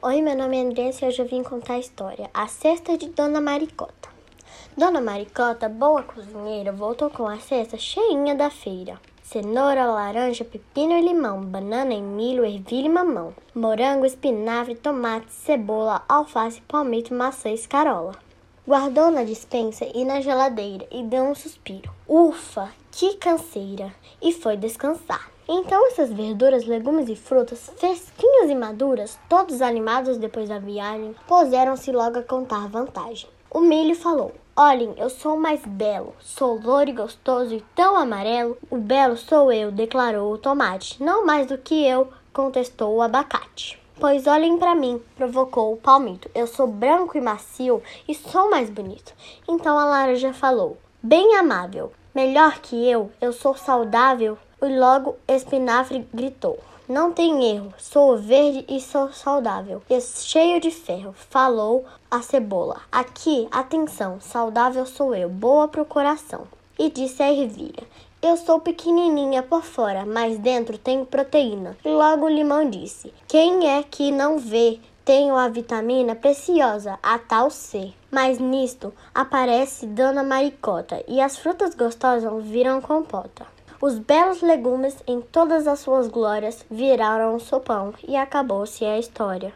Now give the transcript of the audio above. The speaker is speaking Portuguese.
Oi, meu nome é Andressa e hoje eu vim contar a história A Cesta de Dona Maricota. Dona Maricota, boa cozinheira, voltou com a cesta cheinha da feira. Cenoura, laranja, pepino e limão, banana e milho, ervilha e mamão, morango, espinafre, tomate, cebola, alface, palmito, maçã e escarola. Guardou na dispensa e na geladeira e deu um suspiro. Ufa, que canseira! E foi descansar. Então essas verduras, legumes e frutas, fresquinhas e maduras, todos animados depois da viagem, puseram-se logo a contar vantagem. O milho falou: Olhem, eu sou o mais belo, sou louro e gostoso e tão amarelo. O belo sou eu, declarou o tomate. Não mais do que eu, contestou o abacate. Pois olhem para mim, provocou o palmito. Eu sou branco e macio e sou mais bonito. Então a laranja falou: Bem amável, melhor que eu, eu sou saudável, e logo Espinafre gritou: Não tem erro, sou verde e sou saudável, e cheio de ferro. Falou a cebola: Aqui, atenção, saudável sou eu, boa pro coração. E disse a ervilha: Eu sou pequenininha por fora, mas dentro tenho proteína. Logo o limão disse: Quem é que não vê? Tenho a vitamina preciosa, a tal C. Mas nisto aparece Dona Maricota e as frutas gostosas viram compota. Os belos legumes, em todas as suas glórias, viraram um sopão e acabou-se a história.